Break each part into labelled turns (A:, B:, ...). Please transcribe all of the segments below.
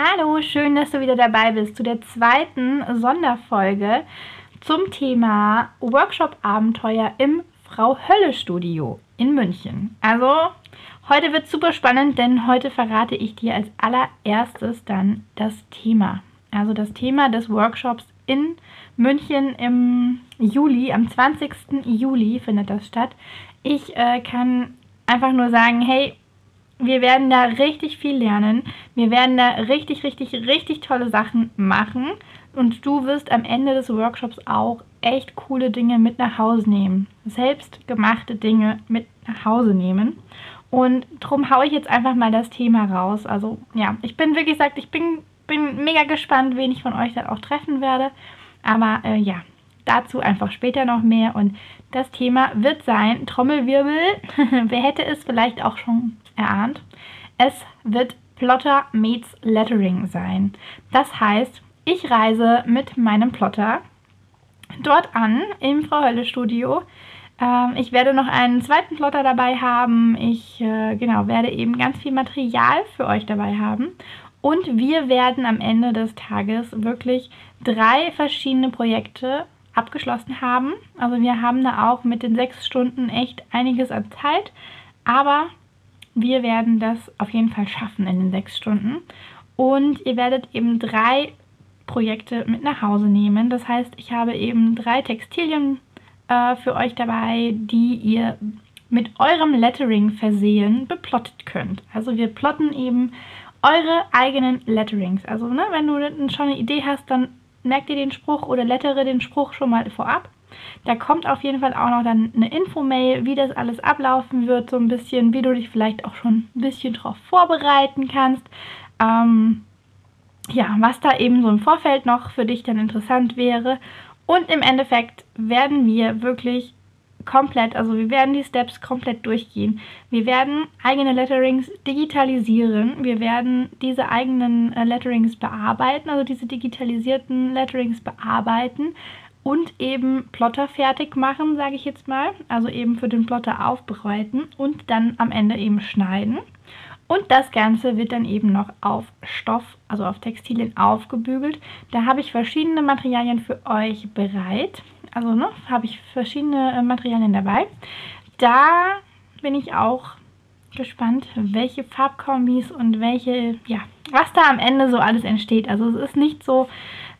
A: Hallo, schön, dass du wieder dabei bist zu der zweiten Sonderfolge zum Thema Workshop-Abenteuer im Frau Hölle Studio in München. Also, heute wird super spannend, denn heute verrate ich dir als allererstes dann das Thema. Also das Thema des Workshops in München im Juli, am 20. Juli findet das statt. Ich äh, kann einfach nur sagen, hey, wir werden da richtig viel lernen. Wir werden da richtig, richtig, richtig tolle Sachen machen. Und du wirst am Ende des Workshops auch echt coole Dinge mit nach Hause nehmen. Selbstgemachte Dinge mit nach Hause nehmen. Und darum haue ich jetzt einfach mal das Thema raus. Also ja, ich bin wirklich gesagt, ich bin, bin mega gespannt, wen ich von euch dann auch treffen werde. Aber äh, ja, dazu einfach später noch mehr. Und das Thema wird sein, Trommelwirbel, wer hätte es vielleicht auch schon erahnt, es wird Plotter meets Lettering sein. Das heißt, ich reise mit meinem Plotter dort an im Frau Hölle Studio. Ähm, ich werde noch einen zweiten Plotter dabei haben. Ich äh, genau werde eben ganz viel Material für euch dabei haben. Und wir werden am Ende des Tages wirklich drei verschiedene Projekte abgeschlossen haben. Also wir haben da auch mit den sechs Stunden echt einiges an Zeit. Aber wir werden das auf jeden Fall schaffen in den sechs Stunden. Und ihr werdet eben drei Projekte mit nach Hause nehmen. Das heißt, ich habe eben drei Textilien äh, für euch dabei, die ihr mit eurem Lettering versehen beplottet könnt. Also wir plotten eben eure eigenen Letterings. Also ne, wenn du schon eine Idee hast, dann merkt ihr den Spruch oder lettere den Spruch schon mal vorab. Da kommt auf jeden Fall auch noch dann eine Info-Mail, wie das alles ablaufen wird, so ein bisschen, wie du dich vielleicht auch schon ein bisschen darauf vorbereiten kannst. Ähm, ja, was da eben so im Vorfeld noch für dich dann interessant wäre. Und im Endeffekt werden wir wirklich komplett, also wir werden die Steps komplett durchgehen. Wir werden eigene Letterings digitalisieren. Wir werden diese eigenen äh, Letterings bearbeiten, also diese digitalisierten Letterings bearbeiten und eben Plotter fertig machen, sage ich jetzt mal. Also eben für den Plotter aufbereiten und dann am Ende eben schneiden. Und das Ganze wird dann eben noch auf Stoff, also auf Textilien aufgebügelt. Da habe ich verschiedene Materialien für euch bereit. Also ne, habe ich verschiedene äh, Materialien dabei. Da bin ich auch gespannt, welche Farbkombis und welche, ja, was da am Ende so alles entsteht. Also es ist nicht so,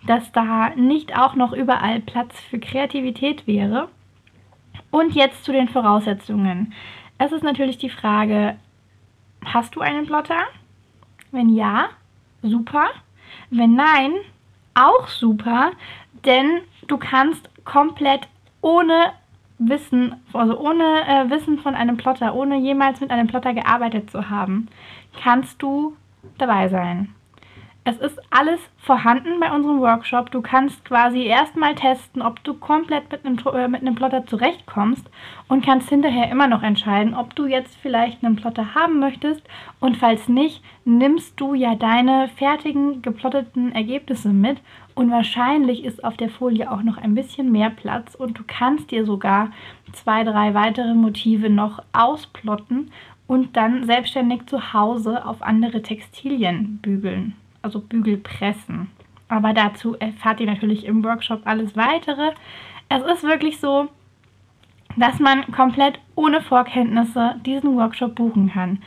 A: dass da nicht auch noch überall Platz für Kreativität wäre. Und jetzt zu den Voraussetzungen. Es ist natürlich die Frage, hast du einen Plotter? Wenn ja, super. Wenn nein, auch super, denn du kannst komplett ohne Wissen, also ohne äh, Wissen von einem Plotter, ohne jemals mit einem Plotter gearbeitet zu haben, kannst du dabei sein. Es ist alles vorhanden bei unserem Workshop. Du kannst quasi erstmal testen, ob du komplett mit einem, äh, mit einem Plotter zurechtkommst und kannst hinterher immer noch entscheiden, ob du jetzt vielleicht einen Plotter haben möchtest. Und falls nicht, nimmst du ja deine fertigen geplotteten Ergebnisse mit. Und wahrscheinlich ist auf der Folie auch noch ein bisschen mehr Platz und du kannst dir sogar zwei, drei weitere Motive noch ausplotten und dann selbstständig zu Hause auf andere Textilien bügeln also Bügelpressen. Aber dazu erfahrt ihr natürlich im Workshop alles weitere. Es ist wirklich so, dass man komplett ohne Vorkenntnisse diesen Workshop buchen kann.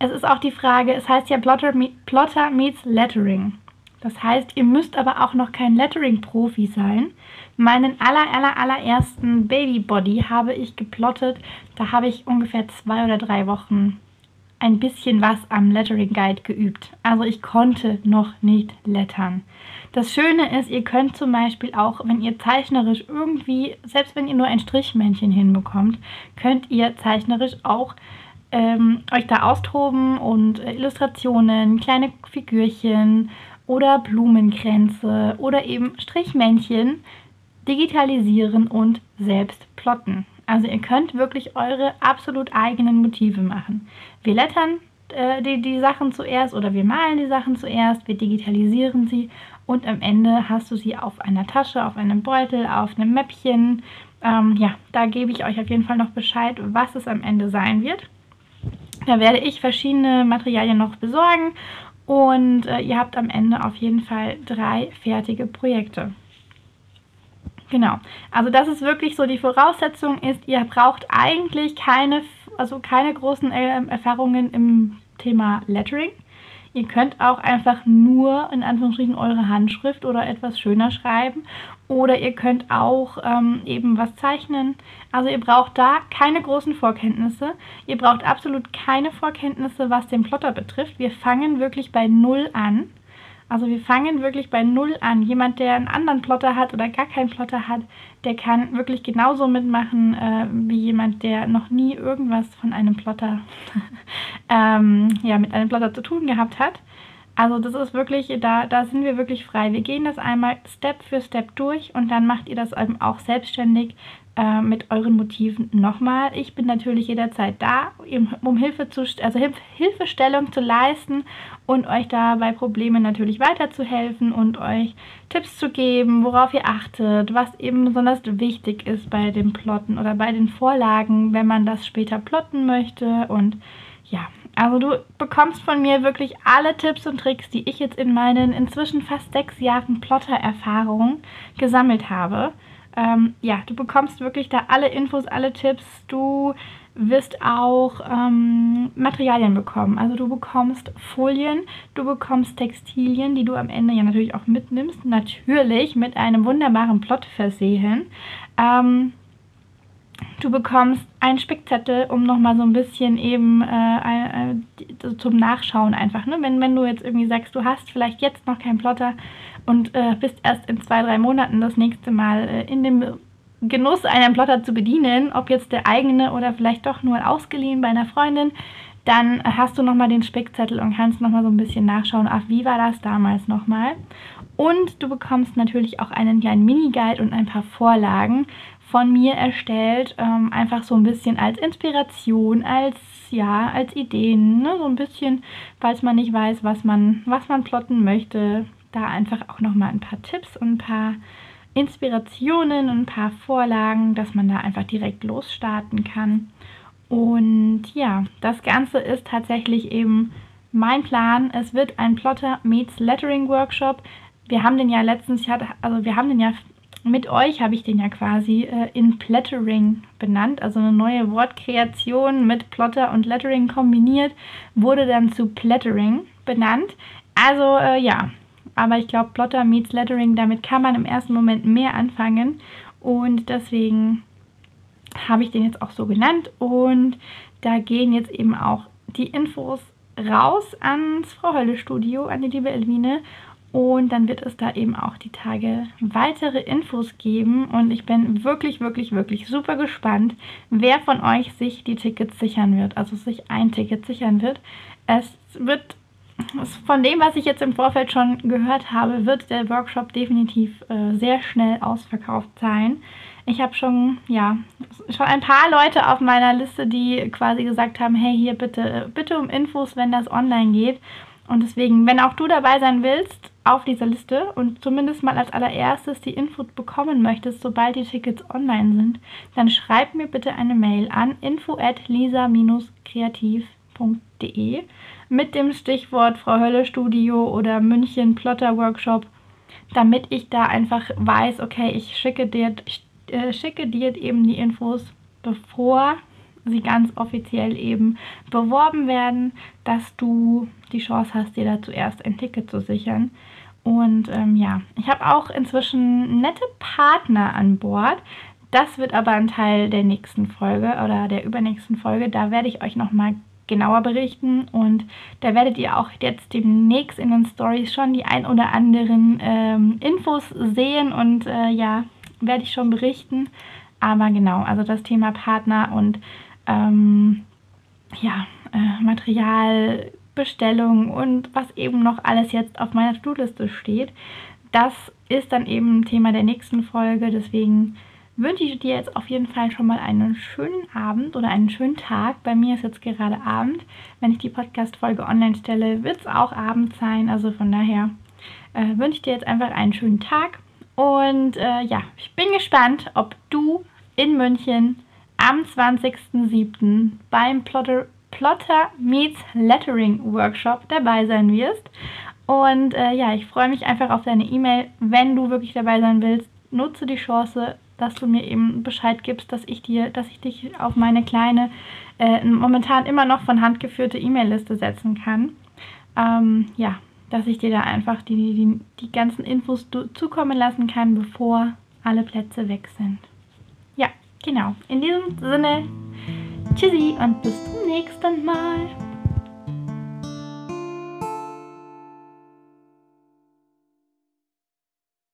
A: Es ist auch die Frage, es heißt ja Plotter, Plotter meets Lettering. Das heißt, ihr müsst aber auch noch kein Lettering-Profi sein. Meinen aller, aller, allerersten Baby-Body habe ich geplottet. Da habe ich ungefähr zwei oder drei Wochen ein bisschen was am Lettering Guide geübt. Also ich konnte noch nicht lettern. Das Schöne ist, ihr könnt zum Beispiel auch, wenn ihr zeichnerisch irgendwie, selbst wenn ihr nur ein Strichmännchen hinbekommt, könnt ihr zeichnerisch auch ähm, euch da austoben und äh, Illustrationen, kleine Figürchen oder Blumenkränze oder eben Strichmännchen digitalisieren und selbst plotten. Also ihr könnt wirklich eure absolut eigenen Motive machen. Wir lettern äh, die, die Sachen zuerst oder wir malen die Sachen zuerst, wir digitalisieren sie und am Ende hast du sie auf einer Tasche, auf einem Beutel, auf einem Mäppchen. Ähm, ja, da gebe ich euch auf jeden Fall noch Bescheid, was es am Ende sein wird. Da werde ich verschiedene Materialien noch besorgen und äh, ihr habt am Ende auf jeden Fall drei fertige Projekte. Genau, also das ist wirklich so die Voraussetzung ist, ihr braucht eigentlich keine, also keine großen äh, Erfahrungen im Thema Lettering. Ihr könnt auch einfach nur in Anführungsstrichen eure Handschrift oder etwas schöner schreiben oder ihr könnt auch ähm, eben was zeichnen. Also ihr braucht da keine großen Vorkenntnisse. Ihr braucht absolut keine Vorkenntnisse, was den Plotter betrifft. Wir fangen wirklich bei Null an. Also wir fangen wirklich bei Null an. Jemand, der einen anderen Plotter hat oder gar keinen Plotter hat, der kann wirklich genauso mitmachen äh, wie jemand, der noch nie irgendwas von einem Plotter, ähm, ja, mit einem Plotter zu tun gehabt hat. Also das ist wirklich, da, da sind wir wirklich frei. Wir gehen das einmal Step für Step durch und dann macht ihr das eben auch selbstständig äh, mit euren Motiven nochmal. Ich bin natürlich jederzeit da, um Hilfe zu, also Hilf Hilfestellung zu leisten und euch da bei Problemen natürlich weiterzuhelfen und euch Tipps zu geben, worauf ihr achtet, was eben besonders wichtig ist bei den Plotten oder bei den Vorlagen, wenn man das später plotten möchte und ja, also du bekommst von mir wirklich alle Tipps und Tricks, die ich jetzt in meinen inzwischen fast sechs Jahren Plotter-Erfahrung gesammelt habe. Ähm, ja, du bekommst wirklich da alle Infos, alle Tipps. Du wirst auch ähm, Materialien bekommen. Also du bekommst Folien, du bekommst Textilien, die du am Ende ja natürlich auch mitnimmst. Natürlich mit einem wunderbaren Plot versehen. Ähm, Du bekommst einen Spickzettel, um nochmal so ein bisschen eben äh, äh, zum Nachschauen einfach. Ne? Wenn, wenn du jetzt irgendwie sagst, du hast vielleicht jetzt noch keinen Plotter und äh, bist erst in zwei, drei Monaten das nächste Mal äh, in dem Genuss, einen Plotter zu bedienen, ob jetzt der eigene oder vielleicht doch nur ausgeliehen bei einer Freundin, dann hast du nochmal den Spickzettel und kannst nochmal so ein bisschen nachschauen, ach, wie war das damals nochmal. Und du bekommst natürlich auch einen kleinen Mini-Guide und ein paar Vorlagen, von mir erstellt, ähm, einfach so ein bisschen als Inspiration, als ja, als Ideen, ne? so ein bisschen, falls man nicht weiß, was man, was man plotten möchte, da einfach auch nochmal ein paar Tipps und ein paar Inspirationen und ein paar Vorlagen, dass man da einfach direkt losstarten kann. Und ja, das Ganze ist tatsächlich eben mein Plan. Es wird ein Plotter meets Lettering Workshop. Wir haben den ja letztens, also wir haben den ja mit euch habe ich den ja quasi äh, in Plattering benannt, also eine neue Wortkreation mit Plotter und Lettering kombiniert, wurde dann zu Plattering benannt. Also äh, ja, aber ich glaube, Plotter meets Lettering, damit kann man im ersten Moment mehr anfangen. Und deswegen habe ich den jetzt auch so genannt. Und da gehen jetzt eben auch die Infos raus ans Frau Hölle Studio, an die liebe Elvine und dann wird es da eben auch die Tage weitere Infos geben. Und ich bin wirklich, wirklich, wirklich super gespannt, wer von euch sich die Tickets sichern wird. Also sich ein Ticket sichern wird. Es wird, von dem, was ich jetzt im Vorfeld schon gehört habe, wird der Workshop definitiv äh, sehr schnell ausverkauft sein. Ich habe schon, ja, schon ein paar Leute auf meiner Liste, die quasi gesagt haben, hey, hier bitte, bitte um Infos, wenn das online geht. Und deswegen, wenn auch du dabei sein willst, auf dieser Liste und zumindest mal als allererstes die Info bekommen möchtest, sobald die Tickets online sind, dann schreib mir bitte eine Mail an info at lisa-kreativ.de mit dem Stichwort Frau Hölle Studio oder München Plotter Workshop, damit ich da einfach weiß, okay, ich schicke dir, ich, äh, schicke dir eben die Infos, bevor sie ganz offiziell eben beworben werden, dass du die Chance hast, dir da zuerst ein Ticket zu sichern. Und ähm, ja, ich habe auch inzwischen nette Partner an Bord. Das wird aber ein Teil der nächsten Folge oder der übernächsten Folge. Da werde ich euch nochmal genauer berichten und da werdet ihr auch jetzt demnächst in den Stories schon die ein oder anderen ähm, Infos sehen und äh, ja, werde ich schon berichten. Aber genau, also das Thema Partner und ähm, ja, äh, Material Bestellungen und was eben noch alles jetzt auf meiner To-Do-Liste steht. Das ist dann eben Thema der nächsten Folge. Deswegen wünsche ich dir jetzt auf jeden Fall schon mal einen schönen Abend oder einen schönen Tag. Bei mir ist jetzt gerade Abend. Wenn ich die Podcast-Folge online stelle, wird es auch Abend sein. Also von daher äh, wünsche ich dir jetzt einfach einen schönen Tag. Und äh, ja, ich bin gespannt, ob du in München am 20.07. beim Plotter, Plotter Meets Lettering Workshop dabei sein wirst. Und äh, ja, ich freue mich einfach auf deine E-Mail. Wenn du wirklich dabei sein willst, nutze die Chance, dass du mir eben Bescheid gibst, dass ich dir, dass ich dich auf meine kleine, äh, momentan immer noch von Hand geführte E-Mail-Liste setzen kann. Ähm, ja, dass ich dir da einfach die, die, die ganzen Infos zukommen lassen kann, bevor alle Plätze weg sind. Ja, genau. In diesem Sinne, tschüssi und bis zum nächsten Mal.